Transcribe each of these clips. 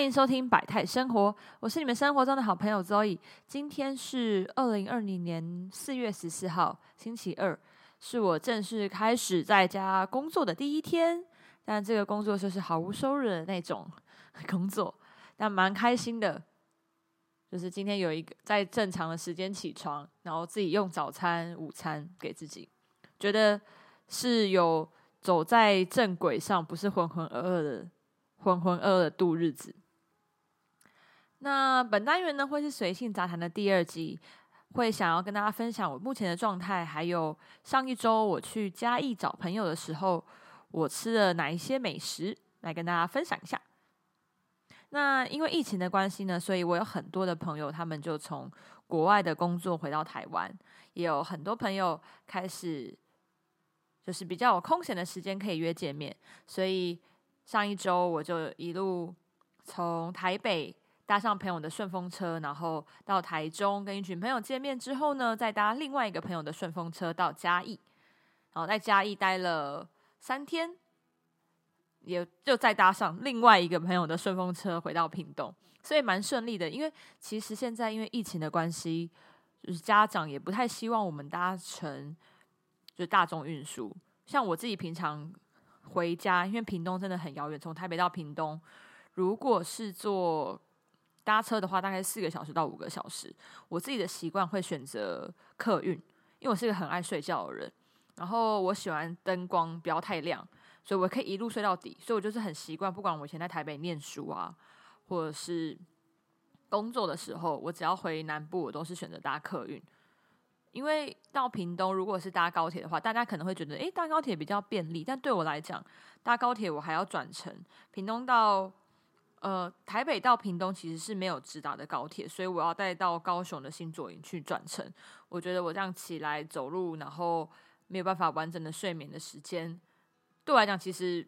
欢迎收听百态生活，我是你们生活中的好朋友 Zoe。今天是二零二零年四月十四号，星期二，是我正式开始在家工作的第一天。但这个工作就是毫无收入的那种工作，但蛮开心的。就是今天有一个在正常的时间起床，然后自己用早餐、午餐给自己，觉得是有走在正轨上，不是浑浑噩噩的。浑浑噩噩的度日子。那本单元呢，会是随性杂谈的第二集，会想要跟大家分享我目前的状态，还有上一周我去嘉义找朋友的时候，我吃了哪一些美食，来跟大家分享一下。那因为疫情的关系呢，所以我有很多的朋友，他们就从国外的工作回到台湾，也有很多朋友开始就是比较有空闲的时间可以约见面，所以。上一周我就一路从台北搭上朋友的顺风车，然后到台中跟一群朋友见面之后呢，再搭另外一个朋友的顺风车到嘉义，然后在嘉义待了三天，也就再搭上另外一个朋友的顺风车回到屏东，所以蛮顺利的。因为其实现在因为疫情的关系，就是家长也不太希望我们搭乘就是大众运输，像我自己平常。回家，因为屏东真的很遥远，从台北到屏东，如果是坐搭车的话，大概四个小时到五个小时。我自己的习惯会选择客运，因为我是一个很爱睡觉的人，然后我喜欢灯光不要太亮，所以我可以一路睡到底。所以我就是很习惯，不管我以前在台北念书啊，或者是工作的时候，我只要回南部，我都是选择搭客运。因为到屏东，如果是搭高铁的话，大家可能会觉得，诶，搭高铁比较便利。但对我来讲，搭高铁我还要转乘。屏东到呃台北到屏东其实是没有直达的高铁，所以我要带到高雄的新左营去转乘。我觉得我这样起来走路，然后没有办法完整的睡眠的时间，对我来讲，其实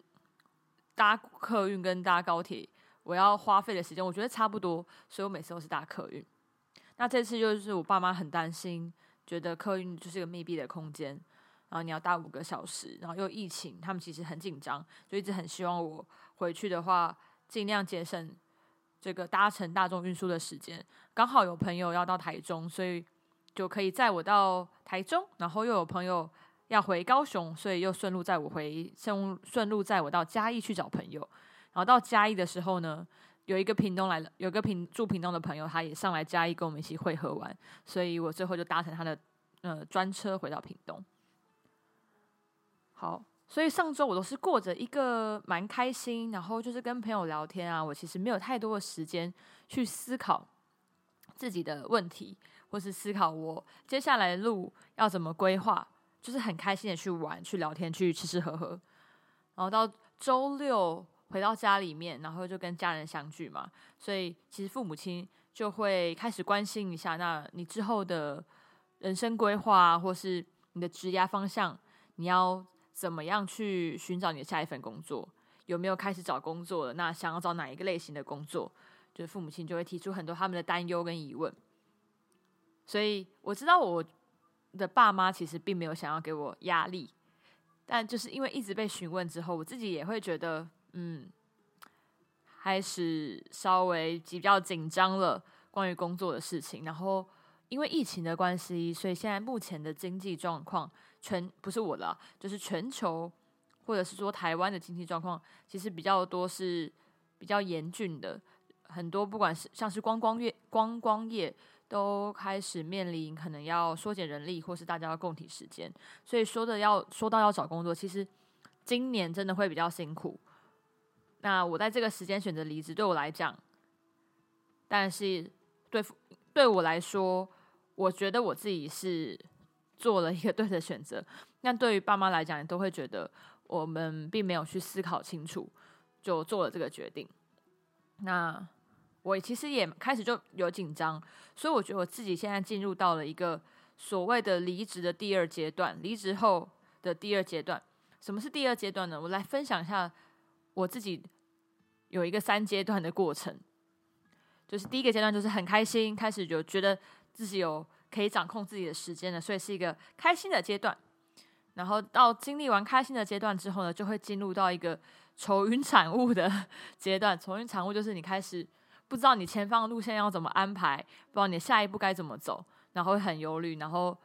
搭客运跟搭高铁，我要花费的时间，我觉得差不多。所以我每次都是搭客运。那这次就是我爸妈很担心。觉得客运就是一个密闭的空间，然后你要搭五个小时，然后又疫情，他们其实很紧张，就一直很希望我回去的话，尽量节省这个搭乘大众运输的时间。刚好有朋友要到台中，所以就可以载我到台中，然后又有朋友要回高雄，所以又顺路载我回顺顺路载我到嘉义去找朋友。然后到嘉义的时候呢？有一个屏东来了，有个屏住屏东的朋友，他也上来嘉义跟我们一起会合完，所以我最后就搭乘他的呃专车回到屏东。好，所以上周我都是过着一个蛮开心，然后就是跟朋友聊天啊，我其实没有太多的时间去思考自己的问题，或是思考我接下来的路要怎么规划，就是很开心的去玩、去聊天、去吃吃喝喝，然后到周六。回到家里面，然后就跟家人相聚嘛，所以其实父母亲就会开始关心一下，那你之后的人生规划，或是你的职业方向，你要怎么样去寻找你的下一份工作？有没有开始找工作了？那想要找哪一个类型的工作？就是父母亲就会提出很多他们的担忧跟疑问。所以我知道我的爸妈其实并没有想要给我压力，但就是因为一直被询问之后，我自己也会觉得。嗯，开始稍微比较紧张了，关于工作的事情。然后因为疫情的关系，所以现在目前的经济状况，全不是我的，就是全球或者是说台湾的经济状况，其实比较多是比较严峻的。很多不管是像是观光业、观光业，都开始面临可能要缩减人力，或是大家要共体时间。所以说的要说到要找工作，其实今年真的会比较辛苦。那我在这个时间选择离职，对我来讲，但是对对我来说，我觉得我自己是 做了一个对的选择。那对于爸妈来讲，都会觉得我们并没有去思考清楚，就做了这个决定。那我其实也开始就有紧张，所以我觉得我自己现在进入到了一个所谓的离职的第二阶段，离职后的第二阶段。什么是第二阶段呢？我来分享一下。我自己有一个三阶段的过程，就是第一个阶段就是很开心，开始就觉得自己有可以掌控自己的时间了，所以是一个开心的阶段。然后到经历完开心的阶段之后呢，就会进入到一个愁云惨雾的阶段。愁云惨雾就是你开始不知道你前方的路线要怎么安排，不知道你下一步该怎么走，然后会很忧虑，然后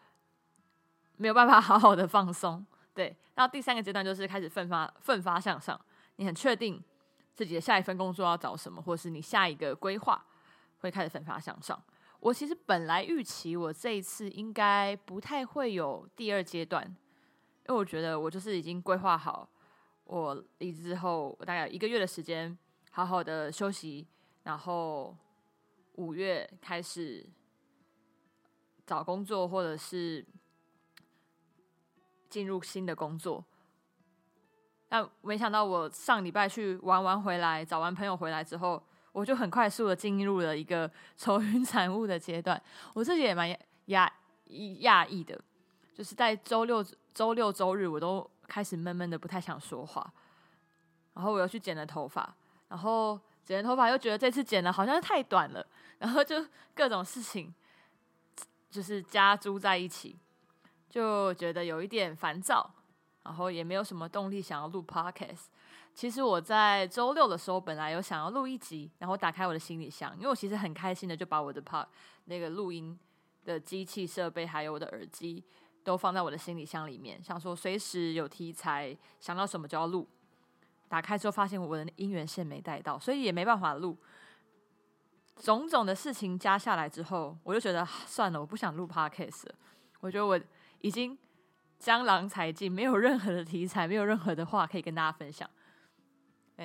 没有办法好好的放松。对，然后第三个阶段就是开始奋发奋发向上，你很确定自己的下一份工作要找什么，或是你下一个规划会开始奋发向上。我其实本来预期我这一次应该不太会有第二阶段，因为我觉得我就是已经规划好，我离职之后，我大概一个月的时间好好的休息，然后五月开始找工作，或者是进入新的工作。但没想到我上礼拜去玩完回来，找完朋友回来之后。我就很快速的进入了一个 愁云惨雾的阶段，我自己也蛮压讶异的，就是在周六、周六、周日，我都开始闷闷的，不太想说话。然后我又去剪了头发，然后剪了头发又觉得这次剪的好像太短了，然后就各种事情就是加诸在一起，就觉得有一点烦躁，然后也没有什么动力想要录 podcast。其实我在周六的时候，本来有想要录一集，然后打开我的行李箱，因为我其实很开心的就把我的 p 那个录音的机器设备还有我的耳机都放在我的行李箱里面，想说随时有题材想到什么就要录。打开之后发现我的音源线没带到，所以也没办法录。种种的事情加下来之后，我就觉得算了，我不想录 podcast 了。我觉得我已经江郎才尽，没有任何的题材，没有任何的话可以跟大家分享。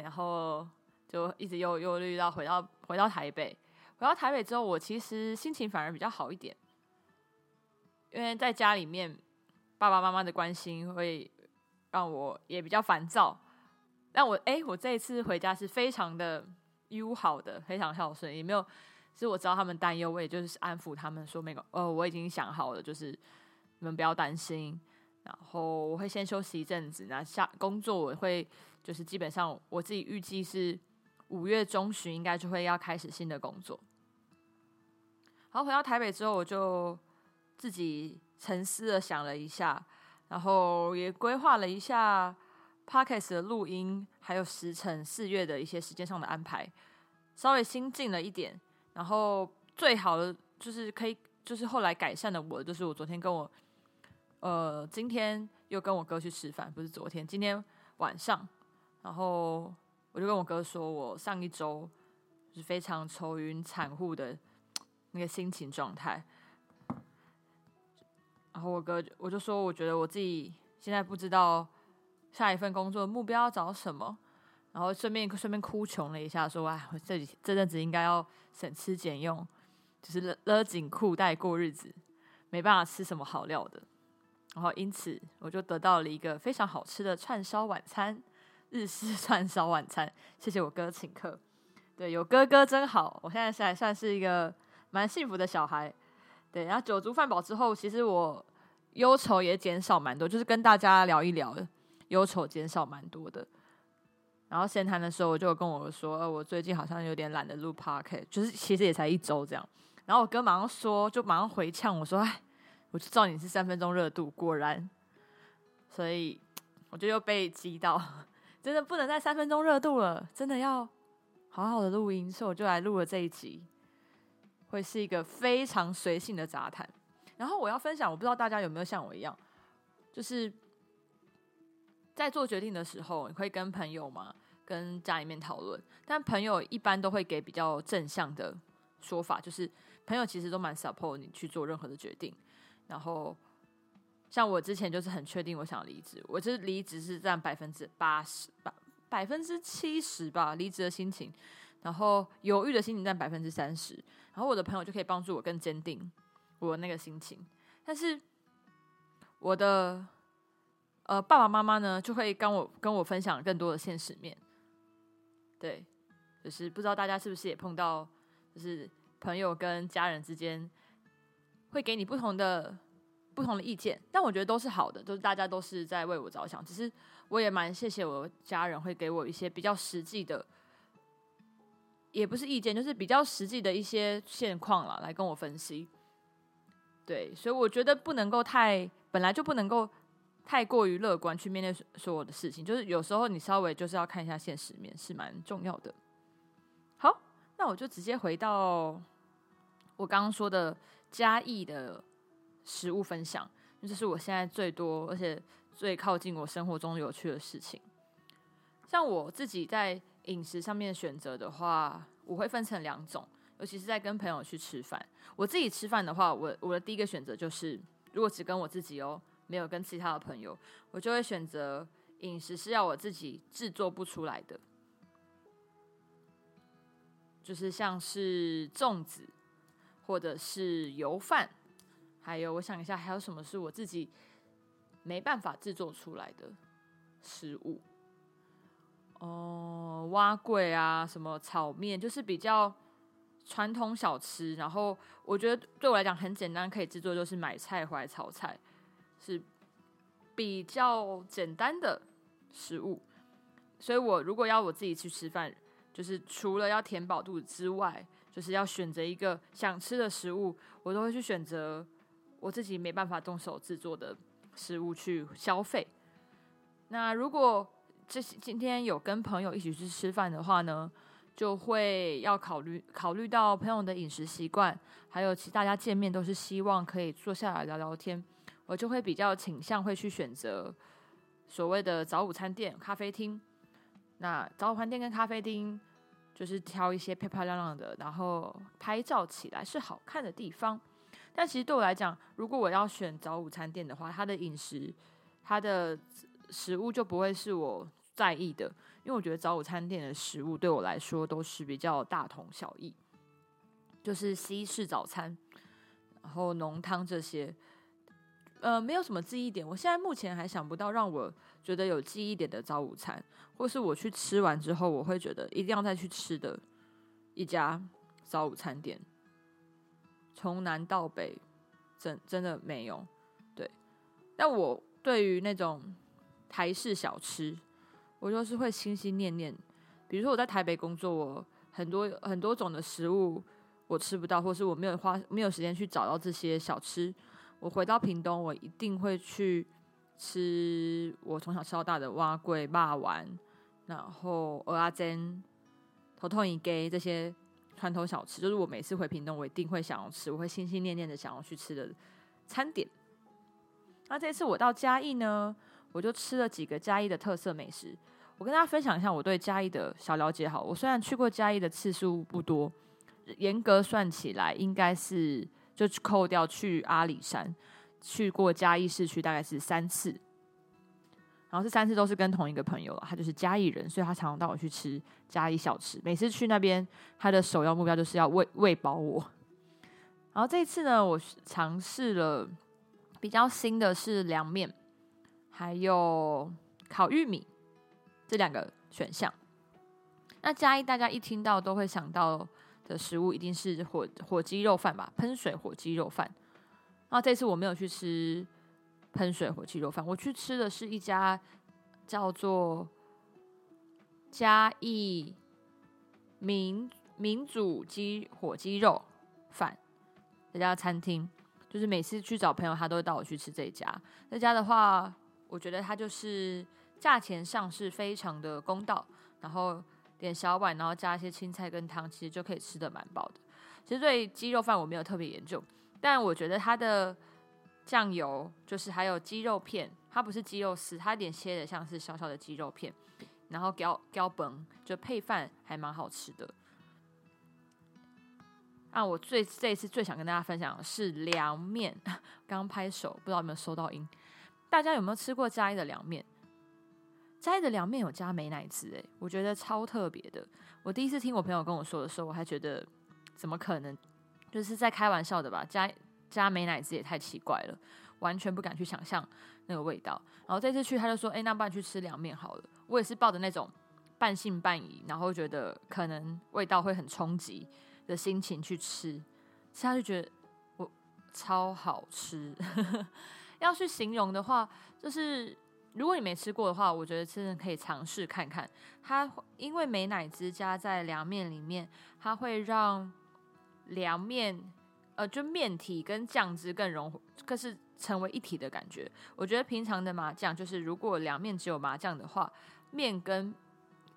然后就一直又忧虑到回到回到台北，回到台北之后，我其实心情反而比较好一点，因为在家里面爸爸妈妈的关心会让我也比较烦躁。但我哎，我这一次回家是非常的友好的，非常孝顺，也没有，是我知道他们担忧，我也就是安抚他们说没有，呃，我已经想好了，就是你们不要担心。然后我会先休息一阵子，那下工作我会。就是基本上我自己预计是五月中旬应该就会要开始新的工作。然后回到台北之后，我就自己沉思的想了一下，然后也规划了一下 podcast 的录音，还有时辰四月的一些时间上的安排，稍微心静了一点。然后最好的就是可以，就是后来改善的我，就是我昨天跟我，呃，今天又跟我哥去吃饭，不是昨天，今天晚上。然后我就跟我哥说，我上一周是非常愁云惨雾的那个心情状态。然后我哥我就说，我觉得我自己现在不知道下一份工作目标要找什么。然后顺便顺便哭穷了一下，说：“哎，我这几这阵子应该要省吃俭用，就是勒勒紧裤带过日子，没办法吃什么好料的。”然后因此我就得到了一个非常好吃的串烧晚餐。日式 串烧晚餐，谢谢我哥请客。对，有哥哥真好，我现在还算是一个蛮幸福的小孩。对，然后酒足饭饱之后，其实我忧愁也减少蛮多，就是跟大家聊一聊，忧愁减少蛮多的。然后闲谈的时候，我就跟我说，呃，我最近好像有点懒得录 park，就是其实也才一周这样。然后我哥马上说，就马上回呛我说，哎，我就知道你是三分钟热度，果然。所以我就又被激到。真的不能再三分钟热度了，真的要好好的录音，所以我就来录了这一集，会是一个非常随性的杂谈。然后我要分享，我不知道大家有没有像我一样，就是在做决定的时候，你会跟朋友吗，跟家里面讨论，但朋友一般都会给比较正向的说法，就是朋友其实都蛮 support 你去做任何的决定，然后。像我之前就是很确定我想离职，我这离职是占百分之八十吧，百分之七十吧，离职的心情，然后犹豫的心情占百分之三十，然后我的朋友就可以帮助我更坚定我那个心情，但是我的呃爸爸妈妈呢就会跟我跟我分享更多的现实面，对，就是不知道大家是不是也碰到，就是朋友跟家人之间会给你不同的。不同的意见，但我觉得都是好的，都是大家都是在为我着想。只是我也蛮谢谢我家人会给我一些比较实际的，也不是意见，就是比较实际的一些现况了，来跟我分析。对，所以我觉得不能够太，本来就不能够太过于乐观去面对所有的事情，就是有时候你稍微就是要看一下现实面，是蛮重要的。好，那我就直接回到我刚刚说的嘉义的食物分享，这是我现在最多而且最靠近我生活中有趣的事情。像我自己在饮食上面选择的话，我会分成两种，尤其是在跟朋友去吃饭。我自己吃饭的话，我我的第一个选择就是，如果只跟我自己哦。没有跟其他的朋友，我就会选择饮食是要我自己制作不出来的，就是像是粽子，或者是油饭，还有我想一下还有什么是我自己没办法制作出来的食物。哦，蛙桂啊，什么炒面，就是比较传统小吃。然后我觉得对我来讲很简单，可以制作，就是买菜回来炒菜。是比较简单的食物，所以我如果要我自己去吃饭，就是除了要填饱肚子之外，就是要选择一个想吃的食物，我都会去选择我自己没办法动手制作的食物去消费。那如果这今天有跟朋友一起去吃饭的话呢，就会要考虑考虑到朋友的饮食习惯，还有其大家见面都是希望可以坐下来聊聊天。我就会比较倾向会去选择所谓的早午餐店、咖啡厅。那早午餐店跟咖啡厅就是挑一些漂漂亮亮的，然后拍照起来是好看的地方。但其实对我来讲，如果我要选早午餐店的话，它的饮食、它的食物就不会是我在意的，因为我觉得早午餐店的食物对我来说都是比较大同小异，就是西式早餐，然后浓汤这些。呃，没有什么记忆点。我现在目前还想不到让我觉得有记忆点的早午餐，或是我去吃完之后我会觉得一定要再去吃的一家早午餐店。从南到北，真真的没有。对，但我对于那种台式小吃，我就是会心心念念。比如说我在台北工作，我很多很多种的食物我吃不到，或是我没有花没有时间去找到这些小吃。我回到屏东，我一定会去吃我从小吃到大的蛙桂、霸丸，然后蚵仔煎、头痛一给这些传统小吃，就是我每次回屏东，我一定会想要吃，我会心心念念的想要去吃的餐点。那这次我到嘉义呢，我就吃了几个嘉义的特色美食。我跟大家分享一下我对嘉义的小了解。好，我虽然去过嘉义的次数不多，严格算起来应该是。就扣掉去阿里山，去过嘉义市区大概是三次，然后这三次都是跟同一个朋友，他就是嘉义人，所以他常常带我去吃嘉义小吃。每次去那边，他的首要目标就是要喂喂饱我。然后这一次呢，我尝试了比较新的是凉面，还有烤玉米这两个选项。那嘉义大家一听到都会想到。的食物一定是火火鸡肉饭吧，喷水火鸡肉饭。那这次我没有去吃喷水火鸡肉饭，我去吃的是一家叫做嘉义民民主鸡火鸡肉饭这家餐厅。就是每次去找朋友，他都会带我去吃这家。这家的话，我觉得它就是价钱上是非常的公道，然后。点小碗，然后加一些青菜跟汤，其实就可以吃的蛮饱的。其实对鸡肉饭我没有特别研究，但我觉得它的酱油就是还有鸡肉片，它不是鸡肉丝，它有点切的像是小小的鸡肉片，然后浇浇崩，就配饭还蛮好吃的。啊，我最这一次最想跟大家分享的是凉面，刚拍手，不知道有没有收到音？大家有没有吃过嘉义的凉面？嘉义的凉面有加美乃滋，诶，我觉得超特别的。我第一次听我朋友跟我说的时候，我还觉得怎么可能，就是在开玩笑的吧？加加美乃滋也太奇怪了，完全不敢去想象那个味道。然后这次去，他就说：“哎，那不然去吃凉面好了。”我也是抱着那种半信半疑，然后觉得可能味道会很冲击的心情去吃，吃下就觉得我超好吃。要去形容的话，就是。如果你没吃过的话，我觉得真的可以尝试看看。它因为美乃滋加在凉面里面，它会让凉面呃，就面体跟酱汁更融，更是成为一体的感觉。我觉得平常的麻酱就是如果两面只有麻酱的话，面跟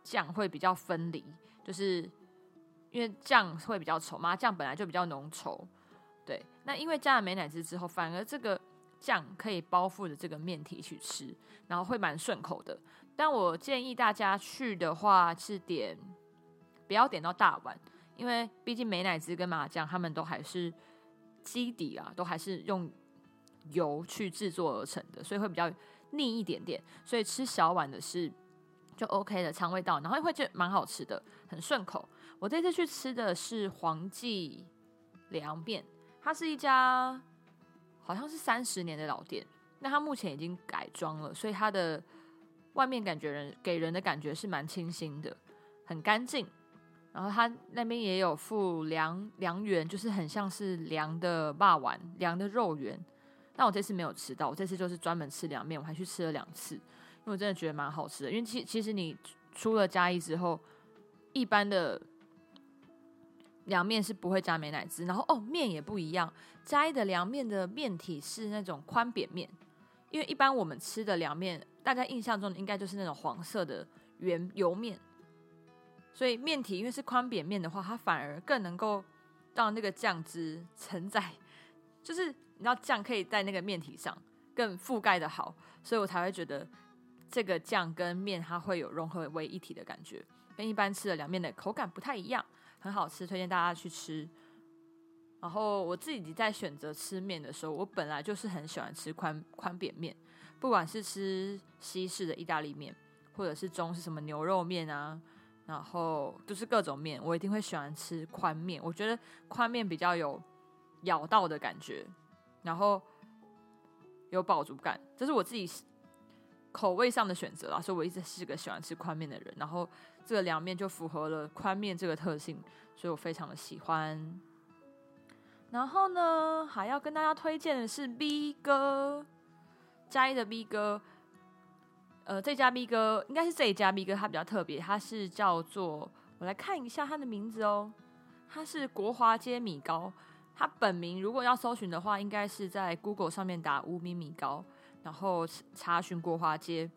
酱会比较分离，就是因为酱会比较稠，麻酱本来就比较浓稠。对，那因为加了美乃滋之后，反而这个酱可以包覆着这个面体去吃，然后会蛮顺口的。但我建议大家去的话是点，不要点到大碗，因为毕竟美乃滋跟麻酱他们都还是基底啊，都还是用油去制作而成的，所以会比较腻一点点。所以吃小碗的是就 OK 的肠胃道，然后会觉得蛮好吃的，很顺口。我这次去吃的是黄记凉面。它是一家好像是三十年的老店，那它目前已经改装了，所以它的外面感觉人给人的感觉是蛮清新的，很干净。然后他那边也有附凉凉圆，就是很像是凉的霸丸、凉的肉圆。但我这次没有吃到，我这次就是专门吃凉面，我还去吃了两次，因为我真的觉得蛮好吃的。因为其其实你出了嘉义之后，一般的。凉面是不会加美乃滋，然后哦面也不一样，嘉义的凉面的面体是那种宽扁面，因为一般我们吃的凉面，大家印象中的应该就是那种黄色的圆油面，所以面体因为是宽扁面的话，它反而更能够让那个酱汁承载，就是你知道酱可以在那个面体上更覆盖的好，所以我才会觉得这个酱跟面它会有融合为一体的感觉，跟一般吃的凉面的口感不太一样。很好吃，推荐大家去吃。然后我自己在选择吃面的时候，我本来就是很喜欢吃宽宽扁面，不管是吃西式的意大利面，或者是中式什么牛肉面啊，然后就是各种面，我一定会喜欢吃宽面。我觉得宽面比较有咬到的感觉，然后有饱足感，这是我自己口味上的选择啦。所以我一直是个喜欢吃宽面的人，然后。这个凉面就符合了宽面这个特性，所以我非常的喜欢。然后呢，还要跟大家推荐的是 B 哥，嘉义的 B 哥。呃，这家 B 哥应该是这一家 B 哥，它比较特别，它是叫做我来看一下它的名字哦，它是国华街米糕。它本名如果要搜寻的话，应该是在 Google 上面打无名米糕，然后查询国华街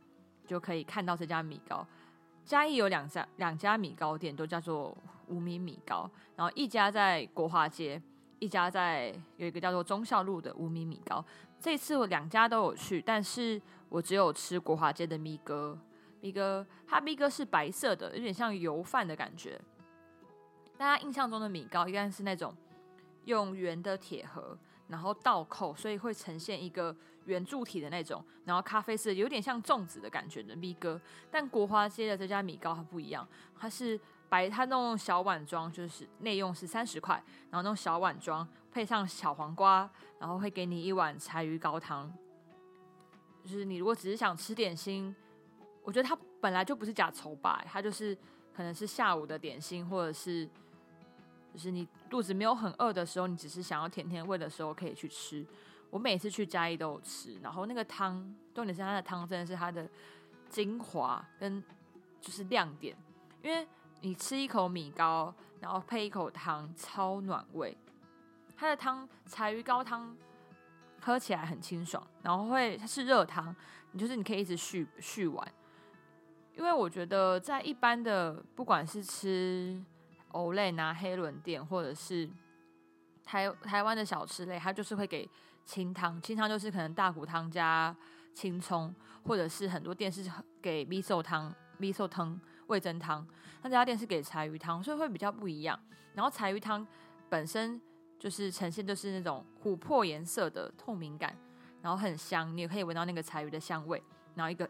就可以看到这家米糕。嘉义有两家两家米糕店，都叫做无米米糕。然后一家在国华街，一家在有一个叫做忠孝路的无米米糕。这次我两家都有去，但是我只有吃国华街的米哥。米哥，它米哥是白色的，有点像油饭的感觉。大家印象中的米糕应该是那种用圆的铁盒。然后倒扣，所以会呈现一个圆柱体的那种，然后咖啡色，有点像粽子的感觉的米哥。但国华街的这家米糕它不一样，它是白，它那种小碗装，就是内用是三十块，然后那种小碗装配上小黄瓜，然后会给你一碗柴鱼高汤。就是你如果只是想吃点心，我觉得它本来就不是假愁吧，它就是可能是下午的点心，或者是。就是你肚子没有很饿的时候，你只是想要甜甜味的时候，可以去吃。我每次去嘉义都有吃，然后那个汤，重点是它的汤真的是它的精华跟就是亮点，因为你吃一口米糕，然后配一口汤，超暖胃。它的汤柴鱼高汤喝起来很清爽，然后会它是热汤，你就是你可以一直续续完。因为我觉得在一般的不管是吃。欧类拿黑轮店，或者是台台湾的小吃类，它就是会给清汤，清汤就是可能大骨汤加青葱，或者是很多店是给米寿汤、米寿汤、味增汤，那这家店是给柴鱼汤，所以会比较不一样。然后柴鱼汤本身就是呈现就是那种琥珀颜色的透明感，然后很香，你也可以闻到那个柴鱼的香味。然后一个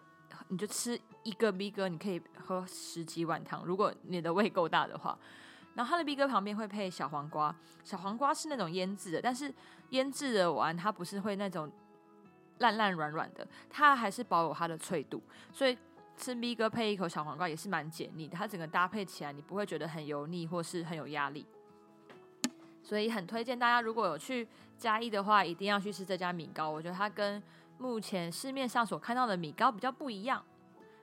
你就吃一个 B 哥，你可以喝十几碗汤，如果你的胃够大的话。然后它的 B 哥旁边会配小黄瓜，小黄瓜是那种腌制的，但是腌制的完它不是会那种烂烂软软的，它还是保有它的脆度，所以吃 B 哥配一口小黄瓜也是蛮解腻的，它整个搭配起来你不会觉得很油腻或是很有压力，所以很推荐大家如果有去嘉义的话，一定要去吃这家米糕，我觉得它跟目前市面上所看到的米糕比较不一样，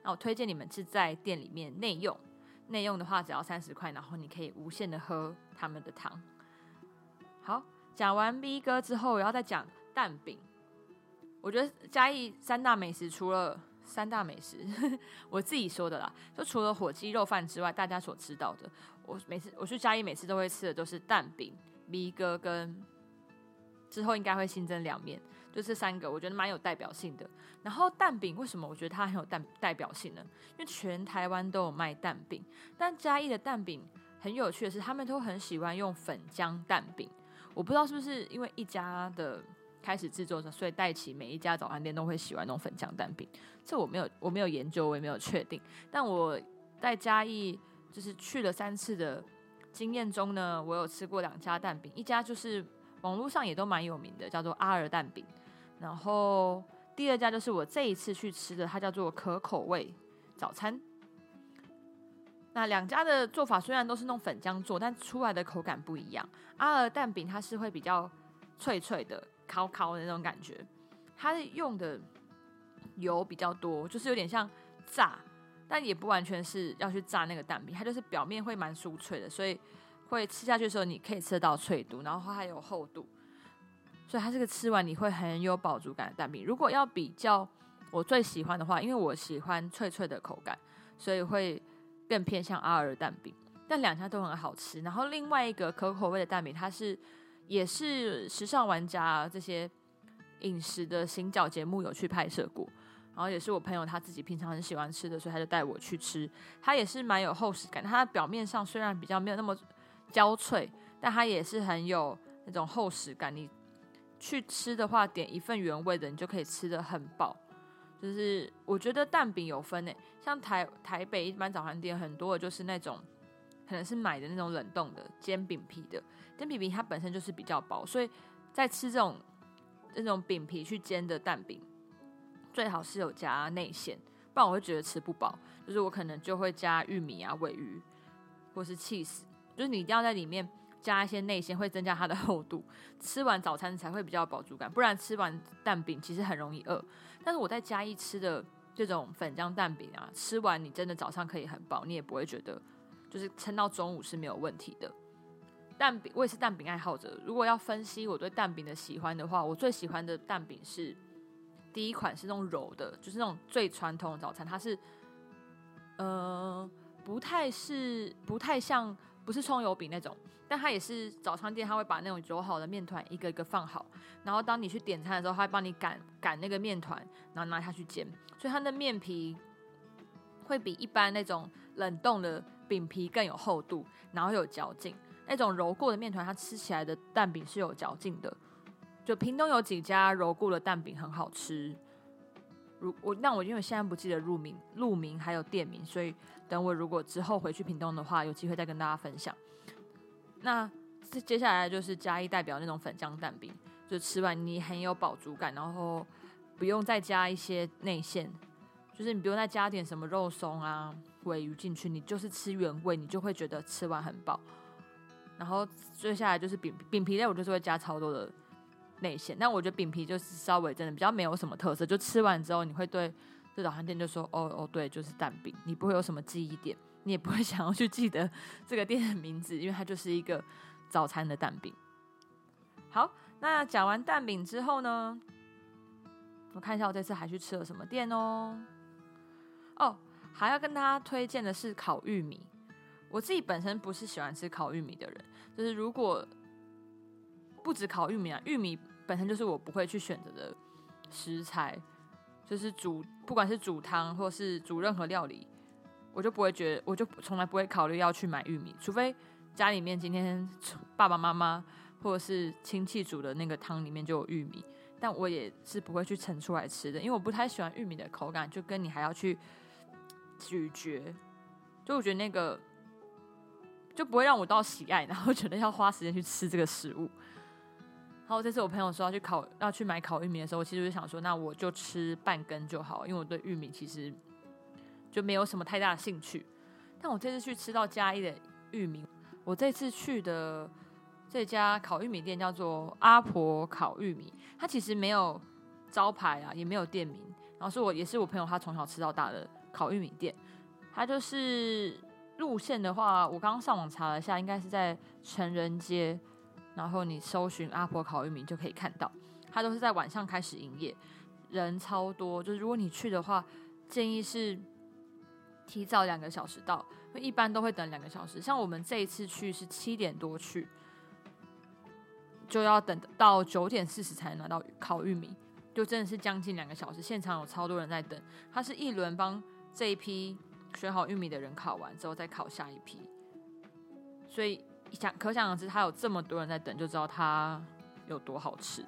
那我推荐你们是在店里面内用。内用的话只要三十块，然后你可以无限的喝他们的汤。好，讲完 B 哥之后，我要再讲蛋饼。我觉得嘉义三大美食除了三大美食，我自己说的啦，就除了火鸡肉饭之外，大家所知道的，我每次我去嘉义每次都会吃的都是蛋饼、米哥跟之后应该会新增两面，就这三个，我觉得蛮有代表性的。然后蛋饼为什么我觉得它很有代代表性呢？因为全台湾都有卖蛋饼，但嘉义的蛋饼很有趣的是，他们都很喜欢用粉浆蛋饼。我不知道是不是因为一家的。开始制作的，所以带起每一家早餐店都会喜欢那种粉浆蛋饼。这我没有，我没有研究，我也没有确定。但我在嘉义就是去了三次的经验中呢，我有吃过两家蛋饼，一家就是网络上也都蛮有名的，叫做阿尔蛋饼。然后第二家就是我这一次去吃的，它叫做可口味早餐。那两家的做法虽然都是弄粉浆做，但出来的口感不一样。阿尔蛋饼它是会比较脆脆的。烤烤的那种感觉，它用的油比较多，就是有点像炸，但也不完全是要去炸那个蛋饼，它就是表面会蛮酥脆的，所以会吃下去的时候你可以吃得到脆度，然后它还有厚度，所以它这个吃完你会很有饱足感的蛋饼。如果要比较我最喜欢的话，因为我喜欢脆脆的口感，所以会更偏向阿尔蛋饼，但两家都很好吃。然后另外一个可口味的蛋饼，它是。也是时尚玩家这些饮食的行脚节目有去拍摄过，然后也是我朋友他自己平常很喜欢吃的，所以他就带我去吃。它也是蛮有厚实感，它表面上虽然比较没有那么焦脆，但它也是很有那种厚实感。你去吃的话，点一份原味的，你就可以吃的很饱。就是我觉得蛋饼有分诶，像台台北一般早餐店很多的就是那种可能是买的那种冷冻的煎饼皮的。煎饼皮它本身就是比较薄，所以在吃这种这种饼皮去煎的蛋饼，最好是有加内馅，不然我会觉得吃不饱。就是我可能就会加玉米啊、尾鱼或是 cheese，就是你一定要在里面加一些内馅，会增加它的厚度，吃完早餐才会比较饱足感。不然吃完蛋饼其实很容易饿。但是我在嘉义吃的这种粉浆蛋饼啊，吃完你真的早上可以很饱，你也不会觉得就是撑到中午是没有问题的。蛋饼，我也是蛋饼爱好者。如果要分析我对蛋饼的喜欢的话，我最喜欢的蛋饼是第一款是那种柔的，就是那种最传统的早餐。它是，呃，不太是不太像，不是葱油饼那种，但它也是早餐店，它会把那种揉好的面团一个一个放好，然后当你去点餐的时候，它会帮你擀擀那个面团，然后拿下去煎。所以它的面皮会比一般那种冷冻的饼皮更有厚度，然后有嚼劲。那种揉过的面团，它吃起来的蛋饼是有嚼劲的。就屏东有几家揉固的蛋饼很好吃。如我，那我因为现在不记得路名、路名还有店名，所以等我如果之后回去屏东的话，有机会再跟大家分享。那接接下来就是嘉义代表那种粉浆蛋饼，就吃完你很有饱足感，然后不用再加一些内馅，就是你不用再加点什么肉松啊、尾鱼进去，你就是吃原味，你就会觉得吃完很饱。然后接下来就是饼饼皮类，我就是会加超多的内馅。但我觉得饼皮就是稍微真的比较没有什么特色，就吃完之后你会对这早餐店就说哦哦对，就是蛋饼，你不会有什么记忆点，你也不会 想要去记得这个店的名字，因为它就是一个早餐的蛋饼。好，那讲完蛋饼之后呢，我看一下我这次还去吃了什么店哦。哦，还要跟大家推荐的是烤玉米。我自己本身不是喜欢吃烤玉米的人，就是如果不止烤玉米啊，玉米本身就是我不会去选择的食材，就是煮不管是煮汤或是煮任何料理，我就不会觉得，我就从来不会考虑要去买玉米，除非家里面今天爸爸妈妈或者是亲戚煮的那个汤里面就有玉米，但我也是不会去盛出来吃的，因为我不太喜欢玉米的口感，就跟你还要去咀嚼，就我觉得那个。就不会让我到喜爱，然后觉得要花时间去吃这个食物。然后这次我朋友说要去烤，要去买烤玉米的时候，我其实就想说，那我就吃半根就好，因为我对玉米其实就没有什么太大的兴趣。但我这次去吃到嘉义的玉米，我这次去的这家烤玉米店叫做阿婆烤玉米，它其实没有招牌啊，也没有店名，然后是我也是我朋友他从小吃到大的烤玉米店，它就是。路线的话，我刚刚上网查了一下，应该是在成人街，然后你搜寻阿婆烤玉米就可以看到，它都是在晚上开始营业。人超多，就是如果你去的话，建议是提早两个小时到，一般都会等两个小时。像我们这一次去是七点多去，就要等到九点四十才能拿到烤玉米，就真的是将近两个小时。现场有超多人在等，他是一轮帮这一批选好玉米的人烤完之后再烤下一批，所以想可想而知，他有这么多人在等，就知道他有多好吃。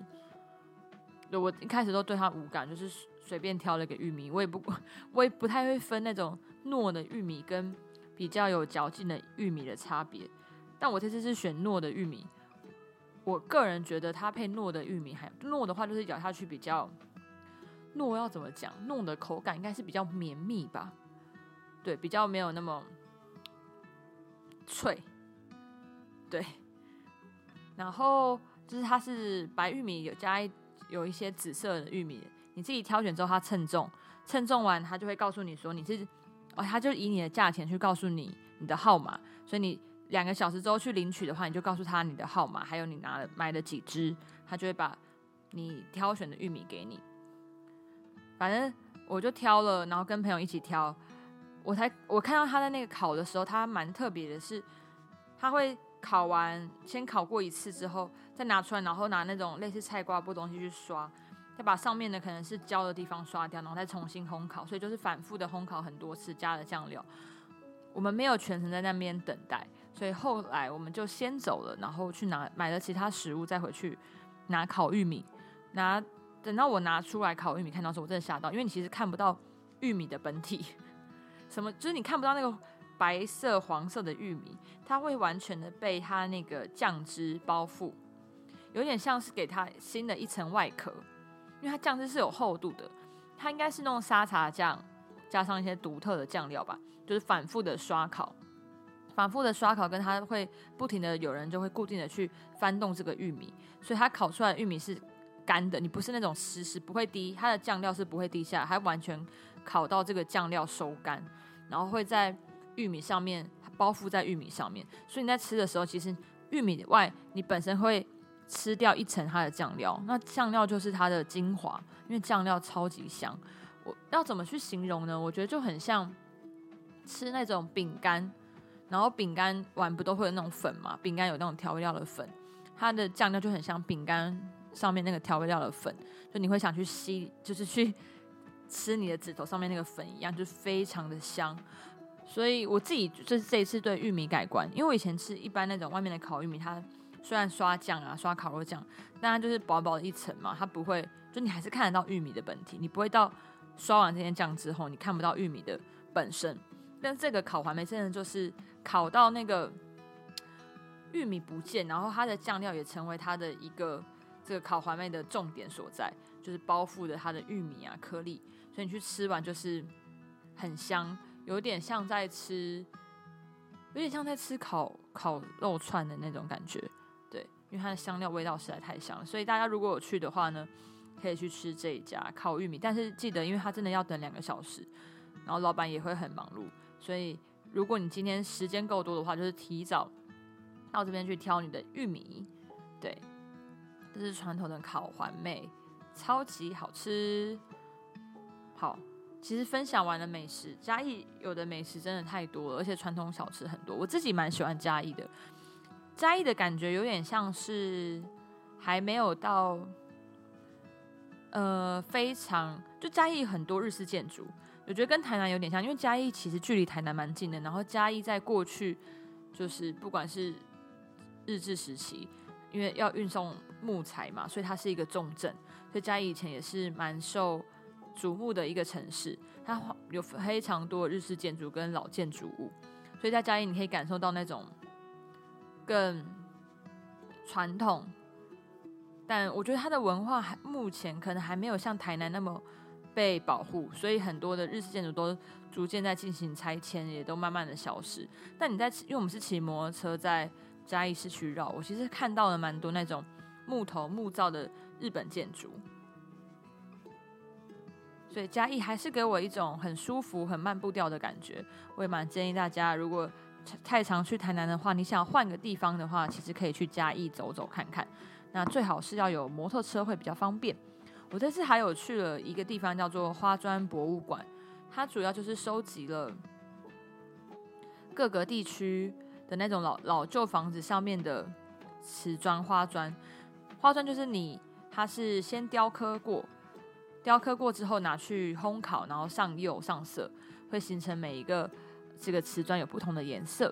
我一开始都对它无感，就是随便挑了个玉米，我也不 我也不太会分那种糯的玉米跟比较有嚼劲的玉米的差别。但我这次是选糯的玉米，我个人觉得它配糯的玉米还糯的话，就是咬下去比较糯，要怎么讲？糯的口感应该是比较绵密吧？对，比较没有那么脆。对，然后就是它是白玉米有加一。有一些紫色的玉米，你自己挑选之后，它称重，称重完，它就会告诉你说你是，哦，它就以你的价钱去告诉你你的号码，所以你两个小时之后去领取的话，你就告诉他你的号码，还有你拿了买了几只，他就会把你挑选的玉米给你。反正我就挑了，然后跟朋友一起挑，我才我看到他在那个烤的时候，他蛮特别的是，他会。烤完，先烤过一次之后，再拿出来，然后拿那种类似菜瓜布东西去刷，再把上面的可能是焦的地方刷掉，然后再重新烘烤，所以就是反复的烘烤很多次，加了酱料。我们没有全程在那边等待，所以后来我们就先走了，然后去拿买了其他食物，再回去拿烤玉米。拿等到我拿出来烤玉米，看到时候我真的吓到，因为你其实看不到玉米的本体，什么就是你看不到那个。白色、黄色的玉米，它会完全的被它那个酱汁包覆，有点像是给它新的一层外壳，因为它酱汁是有厚度的，它应该是弄沙茶酱加上一些独特的酱料吧，就是反复的刷烤，反复的刷烤，跟它会不停的有人就会固定的去翻动这个玉米，所以它烤出来的玉米是干的，你不是那种湿湿不会滴，它的酱料是不会滴下，还完全烤到这个酱料收干，然后会在。玉米上面包覆在玉米上面，所以你在吃的时候，其实玉米外你本身会吃掉一层它的酱料，那酱料就是它的精华，因为酱料超级香。我要怎么去形容呢？我觉得就很像吃那种饼干，然后饼干碗不都会有那种粉嘛？饼干有那种调味料的粉，它的酱料就很像饼干上面那个调味料的粉，就你会想去吸，就是去吃你的指头上面那个粉一样，就非常的香。所以我自己就是这一次对玉米改观，因为我以前吃一般那种外面的烤玉米，它虽然刷酱啊刷烤肉酱，但它就是薄薄的一层嘛，它不会就你还是看得到玉米的本体，你不会到刷完这些酱之后，你看不到玉米的本身。但这个烤环梅真的就是烤到那个玉米不见，然后它的酱料也成为它的一个这个烤环梅的重点所在，就是包覆着它的玉米啊颗粒，所以你去吃完就是很香。有点像在吃，有点像在吃烤烤肉串的那种感觉，对，因为它的香料味道实在太香了，所以大家如果有去的话呢，可以去吃这一家烤玉米，但是记得，因为它真的要等两个小时，然后老板也会很忙碌，所以如果你今天时间够多的话，就是提早到这边去挑你的玉米，对，这是传统的烤环妹，超级好吃，好。其实分享完了美食，嘉义有的美食真的太多了，而且传统小吃很多。我自己蛮喜欢嘉义的，嘉义的感觉有点像是还没有到，呃，非常就嘉义很多日式建筑，我觉得跟台南有点像，因为嘉义其实距离台南蛮近的。然后嘉义在过去就是不管是日治时期，因为要运送木材嘛，所以它是一个重镇，所以嘉义以前也是蛮受。瞩目的一个城市，它有非常多日式建筑跟老建筑物，所以在嘉义你可以感受到那种更传统，但我觉得它的文化还目前可能还没有像台南那么被保护，所以很多的日式建筑都逐渐在进行拆迁，也都慢慢的消失。但你在因为我们是骑摩托车在嘉义市区绕，我其实看到了蛮多那种木头木造的日本建筑。所以嘉义还是给我一种很舒服、很慢步调的感觉。我也蛮建议大家，如果太常去台南的话，你想换个地方的话，其实可以去嘉义走走看看。那最好是要有摩托车会比较方便。我这次还有去了一个地方叫做花砖博物馆，它主要就是收集了各个地区的那种老老旧房子上面的瓷砖花砖。花砖就是你，它是先雕刻过，雕刻过之后拿去烘烤，然后上釉上色，会形成每一个这个瓷砖有不同的颜色。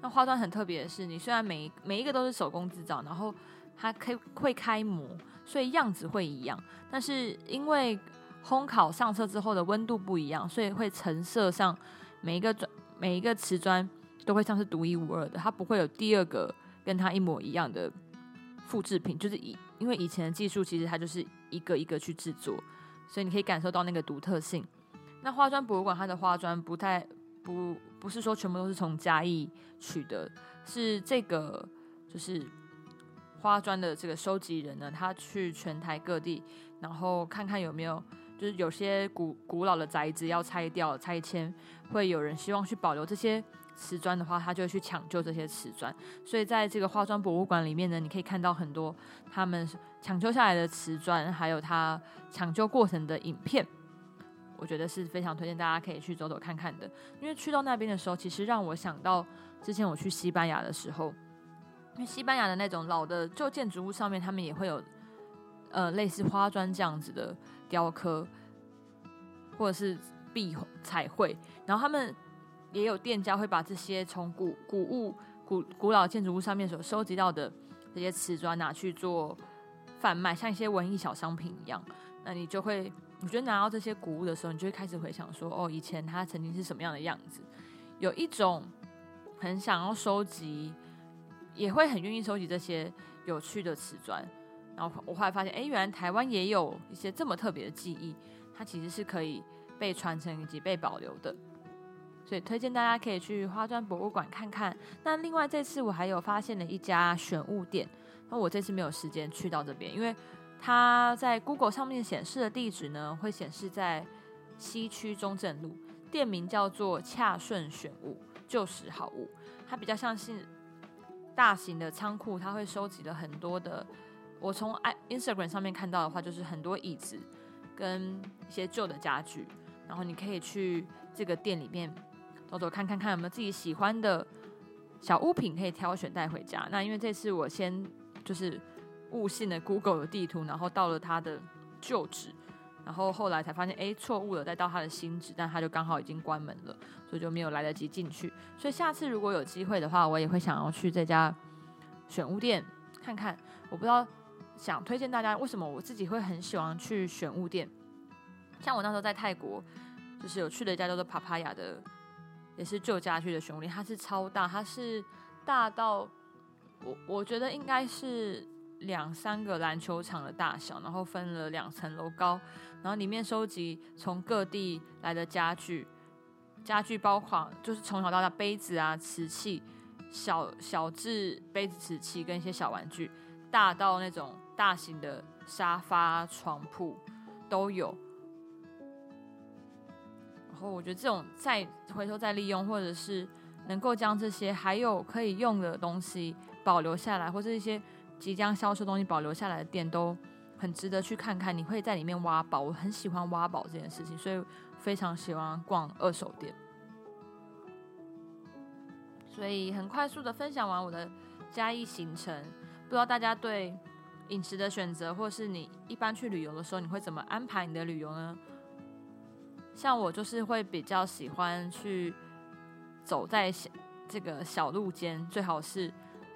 那花砖很特别的是，你虽然每每一个都是手工制造，然后它可以会开模。所以样子会一样，但是因为烘烤上色之后的温度不一样，所以会成色上每一个砖每一个瓷砖都会像是独一无二的，它不会有第二个跟它一模一样的复制品。就是一因为以前的技术其实它就是一个一个去制作，所以你可以感受到那个独特性。那花砖博物馆它的花砖不太不不是说全部都是从嘉义取的，是这个就是。花砖的这个收集人呢，他去全台各地，然后看看有没有，就是有些古古老的宅子要拆掉、拆迁，会有人希望去保留这些瓷砖的话，他就去抢救这些瓷砖。所以在这个花砖博物馆里面呢，你可以看到很多他们抢救下来的瓷砖，还有他抢救过程的影片。我觉得是非常推荐大家可以去走走看看的，因为去到那边的时候，其实让我想到之前我去西班牙的时候。因为西班牙的那种老的旧建筑物上面，他们也会有呃类似花砖这样子的雕刻，或者是壁彩绘，然后他们也有店家会把这些从古古物、古古老建筑物上面所收集到的这些瓷砖拿去做贩卖，像一些文艺小商品一样。那你就会，我觉得拿到这些古物的时候，你就会开始回想说，哦，以前它曾经是什么样的样子，有一种很想要收集。也会很愿意收集这些有趣的瓷砖，然后我后来发现，哎，原来台湾也有一些这么特别的记忆，它其实是可以被传承以及被保留的，所以推荐大家可以去花砖博物馆看看。那另外这次我还有发现了一家选物店，那我这次没有时间去到这边，因为它在 Google 上面显示的地址呢，会显示在西区中正路，店名叫做恰顺选物旧时好物，它比较像是。大型的仓库，它会收集了很多的。我从 Instagram 上面看到的话，就是很多椅子跟一些旧的家具。然后你可以去这个店里面走走看看，看有没有自己喜欢的小物品可以挑选带回家。那因为这次我先就是误信了 Google 的地图，然后到了它的旧址，然后后来才发现哎错误了，再到它的新址，但它就刚好已经关门了。所以就没有来得及进去，所以下次如果有机会的话，我也会想要去这家选物店看看。我不知道想推荐大家为什么我自己会很喜欢去选物店。像我那时候在泰国，就是有去了一家叫做帕帕亚的，也是旧家具的选物店，它是超大，它是大到我我觉得应该是两三个篮球场的大小，然后分了两层楼高，然后里面收集从各地来的家具。家具包括就是从小到大杯子啊、瓷器，小小至杯子、瓷器跟一些小玩具，大到那种大型的沙发、床铺都有。然后我觉得这种再回头再利用，或者是能够将这些还有可以用的东西保留下来，或者一些即将销售东西保留下来的店，都很值得去看看。你会在里面挖宝，我很喜欢挖宝这件事情，所以。非常喜欢逛二手店，所以很快速的分享完我的嘉义行程。不知道大家对饮食的选择，或是你一般去旅游的时候，你会怎么安排你的旅游呢？像我就是会比较喜欢去走在小这个小路间，最好是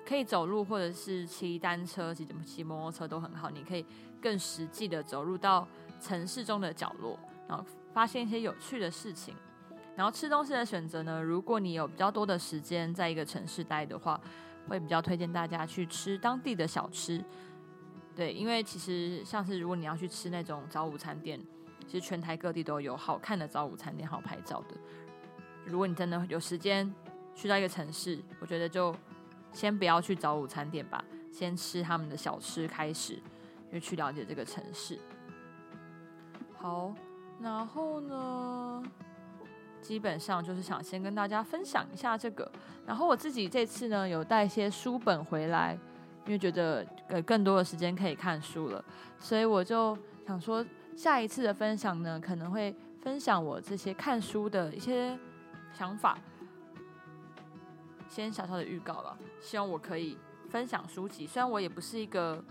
可以走路，或者是骑单车、骑骑摩托车都很好。你可以更实际的走入到城市中的角落，然后。发现一些有趣的事情，然后吃东西的选择呢？如果你有比较多的时间在一个城市待的话，会比较推荐大家去吃当地的小吃。对，因为其实像是如果你要去吃那种早午餐店，其实全台各地都有好看的早午餐店，好拍照的。如果你真的有时间去到一个城市，我觉得就先不要去早午餐店吧，先吃他们的小吃开始，就去了解这个城市。好。然后呢，基本上就是想先跟大家分享一下这个。然后我自己这次呢，有带一些书本回来，因为觉得呃更多的时间可以看书了，所以我就想说下一次的分享呢，可能会分享我这些看书的一些想法。先小小的预告了，希望我可以分享书籍。虽然我也不是一个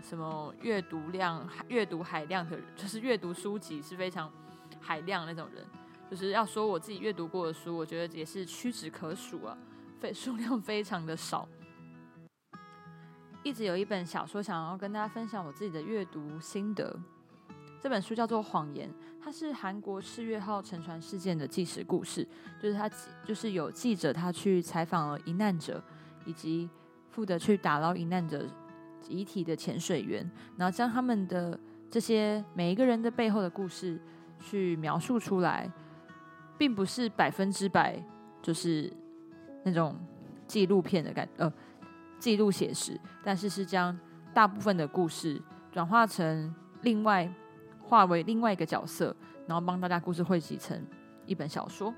什么阅读量、阅读海量的人，就是阅读书籍是非常海量那种人。就是要说我自己阅读过的书，我觉得也是屈指可数啊，非 数量非常的少。一直有一本小说想要跟大家分享我自己的阅读心得，这本书叫做《谎言》，它是韩国世越号沉船事件的纪实故事，就是他就是有记者他去采访了遇难者，以及负责去打捞遇难者遗体的潜水员，然后将他们的这些每一个人的背后的故事去描述出来。并不是百分之百就是那种纪录片的感呃记录写实，但是是将大部分的故事转化成另外化为另外一个角色，然后帮大家故事汇集成一本小说。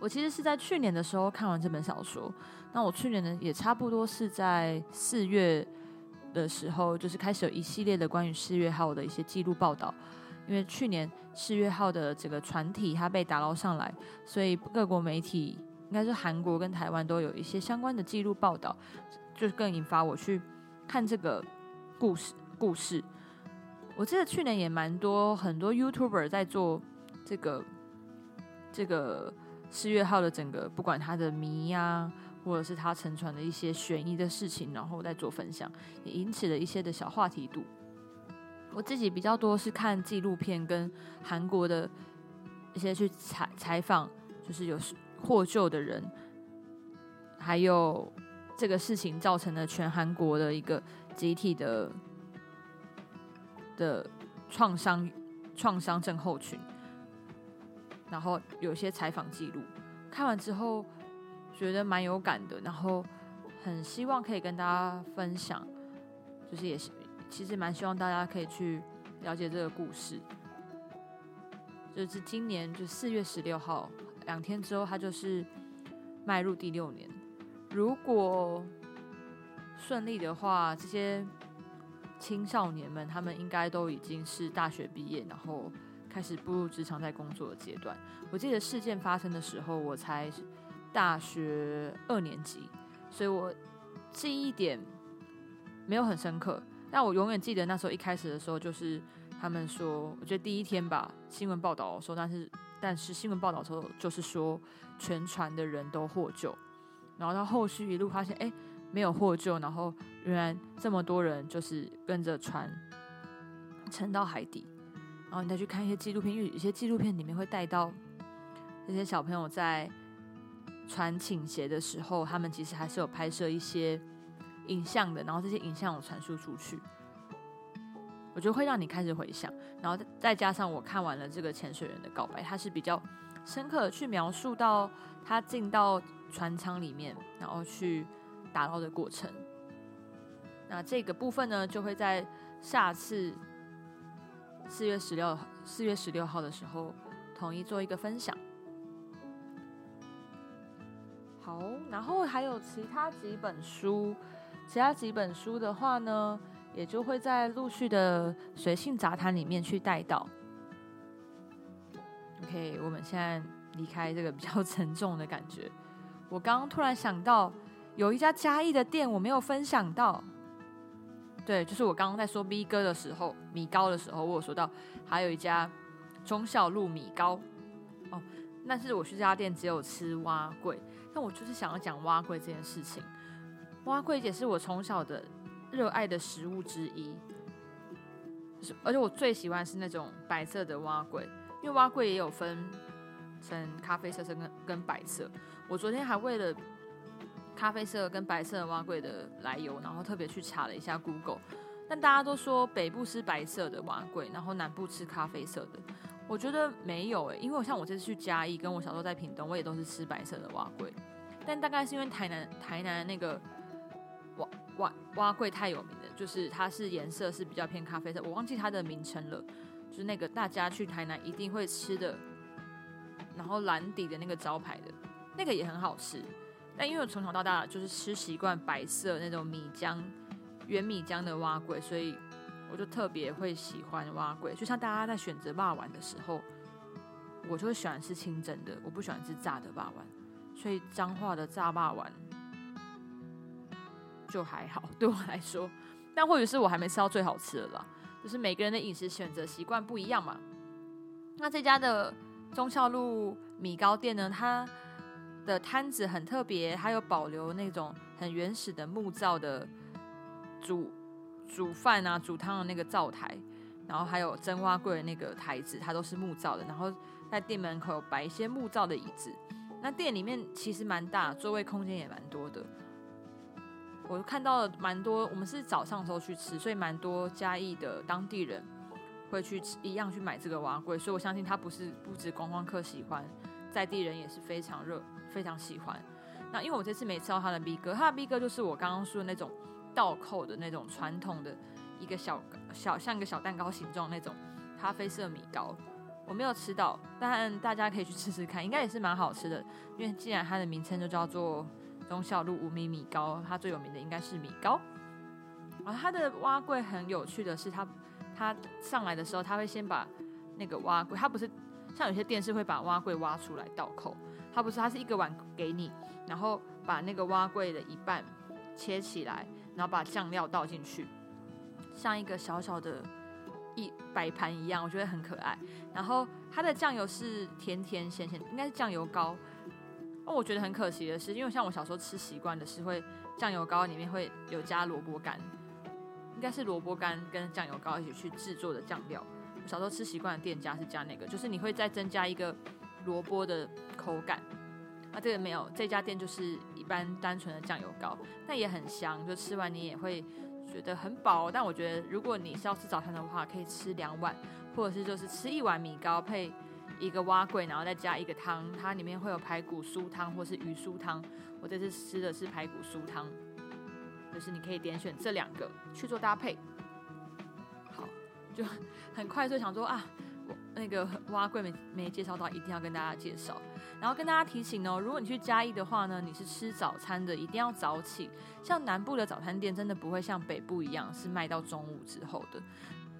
我其实是在去年的时候看完这本小说，那我去年呢也差不多是在四月的时候，就是开始有一系列的关于四月号的一些记录报道。因为去年四月号的这个船体它被打捞上来，所以各国媒体应该是韩国跟台湾都有一些相关的记录报道，就更引发我去看这个故事。故事，我记得去年也蛮多很多 YouTuber 在做这个这个四月号的整个，不管它的谜呀，或者是它沉船的一些悬疑的事情，然后在做分享，也引起了一些的小话题度。我自己比较多是看纪录片，跟韩国的一些去采采访，就是有获救的人，还有这个事情造成了全韩国的一个集体的的创伤创伤症候群，然后有些采访记录，看完之后觉得蛮有感的，然后很希望可以跟大家分享，就是也是。其实蛮希望大家可以去了解这个故事，就是今年就四月十六号，两天之后，它就是迈入第六年。如果顺利的话，这些青少年们他们应该都已经是大学毕业，然后开始步入职场在工作的阶段。我记得事件发生的时候，我才大学二年级，所以我这一点没有很深刻。但我永远记得那时候一开始的时候，就是他们说，我觉得第一天吧，新闻报道说，但是但是新闻报道时候就是说全船的人都获救，然后到后续一路发现，哎，没有获救，然后原来这么多人就是跟着船沉到海底，然后你再去看一些纪录片，因为有些纪录片里面会带到这些小朋友在船倾斜的时候，他们其实还是有拍摄一些。影像的，然后这些影像有传输出去，我觉得会让你开始回想，然后再加上我看完了这个潜水员的告白，他是比较深刻的去描述到他进到船舱里面，然后去打捞的过程。那这个部分呢，就会在下次四月十六四月十六号的时候统一做一个分享。好，然后还有其他几本书。其他几本书的话呢，也就会在陆续的随性杂谈里面去带到。OK，我们现在离开这个比较 沉重的感觉。我刚刚突然想到，有一家嘉义的店我没有分享到。对，就是我刚刚在说 B 哥的时候，米糕的时候，我有说到还有一家忠孝路米糕。哦，但是我去这家店只有吃蛙桂，但我就是想要讲蛙桂这件事情。蛙桂也是我从小的热爱的食物之一，而且我最喜欢是那种白色的蛙桂，因为蛙桂也有分成咖啡色、跟跟白色。我昨天还为了咖啡色跟白色的蛙桂的来由，然后特别去查了一下 Google，但大家都说北部吃白色的蛙桂，然后南部吃咖啡色的。我觉得没有诶，因为我像我这次去嘉义，跟我小时候在屏东，我也都是吃白色的蛙桂，但大概是因为台南台南那个。蛙蛙蛙桂太有名了，就是它是颜色是比较偏咖啡色，我忘记它的名称了。就是那个大家去台南一定会吃的，然后蓝底的那个招牌的，那个也很好吃。但因为我从小到大就是吃习惯白色那种米浆、圆米浆的蛙桂，所以我就特别会喜欢蛙桂。就像大家在选择霸丸的时候，我就会喜欢吃清蒸的，我不喜欢吃炸的霸丸。所以彰化的炸霸丸就还好，对我来说。但或许是我还没吃到最好吃的啦，就是每个人的饮食选择习惯不一样嘛。那这家的忠孝路米糕店呢，它的摊子很特别，它有保留那种很原始的木造的煮煮饭啊、煮汤的那个灶台，然后还有蒸蛙柜的那个台子，它都是木造的。然后在店门口摆一些木造的椅子。那店里面其实蛮大，座位空间也蛮多的。我看到了蛮多，我们是早上的时候去吃，所以蛮多嘉义的当地人会去吃，一样去买这个蛙龟。所以我相信它不是不止观光客喜欢，在地人也是非常热，非常喜欢。那因为我这次没吃到它的 B 哥，它的 B 哥就是我刚刚说的那种倒扣的那种传统的一个小小像一个小蛋糕形状那种咖啡色米糕。我没有吃到，但大家可以去吃吃看，应该也是蛮好吃的。因为既然它的名称就叫做忠孝路五米米糕，它最有名的应该是米糕。然后它的蛙柜很有趣的是，它它上来的时候，它会先把那个蛙柜，它不是像有些店是会把蛙柜挖出来倒扣，它不是，它是一个碗给你，然后把那个蛙柜的一半切起来，然后把酱料倒进去，像一个小小的。一摆盘一样，我觉得很可爱。然后它的酱油是甜甜咸咸，应该是酱油膏。哦，我觉得很可惜的是，因为像我小时候吃习惯的是会酱油膏里面会有加萝卜干，应该是萝卜干跟酱油膏一起去制作的酱料。我小时候吃习惯的店家是加那个，就是你会再增加一个萝卜的口感。那这个没有，这家店就是一般单纯的酱油膏，但也很香，就吃完你也会。觉得很饱，但我觉得如果你是要吃早餐的话，可以吃两碗，或者是就是吃一碗米糕配一个蛙桂，然后再加一个汤，它里面会有排骨酥汤或是鱼酥汤。我这次吃的是排骨酥汤，就是你可以点选这两个去做搭配。好，就很快就想说啊。我那个蛙柜没没介绍到，一定要跟大家介绍。然后跟大家提醒哦，如果你去嘉义的话呢，你是吃早餐的，一定要早起。像南部的早餐店，真的不会像北部一样是卖到中午之后的。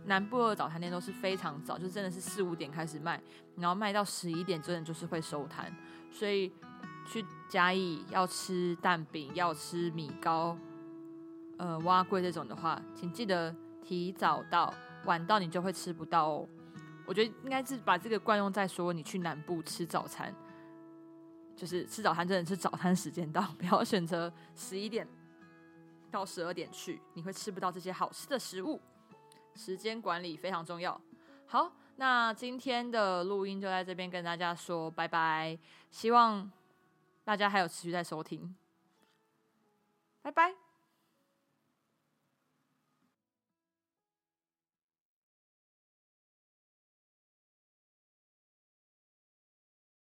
南部的早餐店都是非常早，就真的是四五点开始卖，然后卖到十一点，真的就是会收摊。所以去嘉义要吃蛋饼，要吃米糕，呃，蛙柜这种的话，请记得提早到，晚到你就会吃不到哦。我觉得应该是把这个惯用在说你去南部吃早餐，就是吃早餐真的是早餐时间到，不要选择十一点到十二点去，你会吃不到这些好吃的食物。时间管理非常重要。好，那今天的录音就在这边跟大家说拜拜，希望大家还有持续在收听，拜拜。